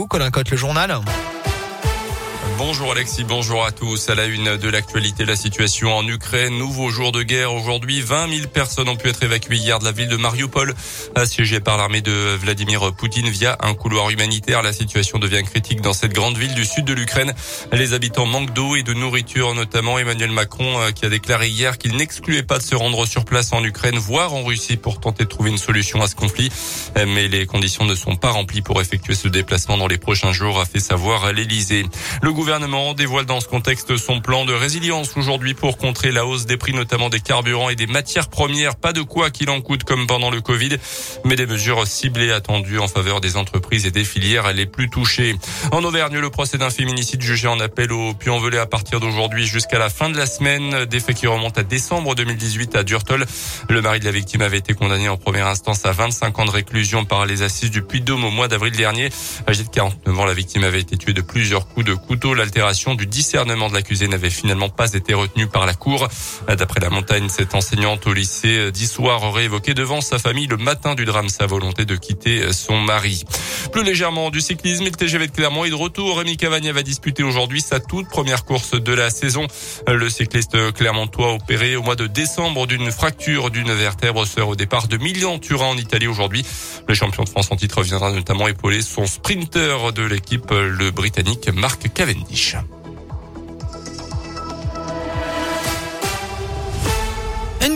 vous, Colin Cotte, le journal. Bonjour Alexis, bonjour à tous. À la une de l'actualité, la situation en Ukraine. Nouveau jour de guerre aujourd'hui. 20 000 personnes ont pu être évacuées hier de la ville de Mariupol, assiégée par l'armée de Vladimir Poutine via un couloir humanitaire. La situation devient critique dans cette grande ville du sud de l'Ukraine. Les habitants manquent d'eau et de nourriture, notamment Emmanuel Macron euh, qui a déclaré hier qu'il n'excluait pas de se rendre sur place en Ukraine, voire en Russie pour tenter de trouver une solution à ce conflit. Mais les conditions ne sont pas remplies pour effectuer ce déplacement dans les prochains jours, a fait savoir l'Elysée. Le le gouvernement dévoile dans ce contexte son plan de résilience aujourd'hui pour contrer la hausse des prix, notamment des carburants et des matières premières. Pas de quoi qu'il en coûte comme pendant le Covid, mais des mesures ciblées attendues en faveur des entreprises et des filières les plus touchées. En Auvergne, le procès d'un féminicide jugé en appel au Puy-en-Velay à partir d'aujourd'hui jusqu'à la fin de la semaine. Des faits qui remontent à décembre 2018 à Durtol. Le mari de la victime avait été condamné en première instance à 25 ans de réclusion par les assises du Puy-de-Dôme au mois d'avril dernier. Âgée de 49 ans, la victime avait été tuée de plusieurs coups de couteau l'altération du discernement de l'accusé n'avait finalement pas été retenue par la cour. D'après la montagne, cette enseignante au lycée d'Issoire aurait évoqué devant sa famille le matin du drame sa volonté de quitter son mari. Plus légèrement du cyclisme, le TGV de Clermont est de retour. Rémi Cavagna va disputer aujourd'hui sa toute première course de la saison. Le cycliste clermontois opéré au mois de décembre d'une fracture d'une vertèbre sera au départ de Milan-Turin en Italie aujourd'hui. Le champion de France en titre viendra notamment épauler son sprinter de l'équipe, le Britannique Marc Cavendish. 15.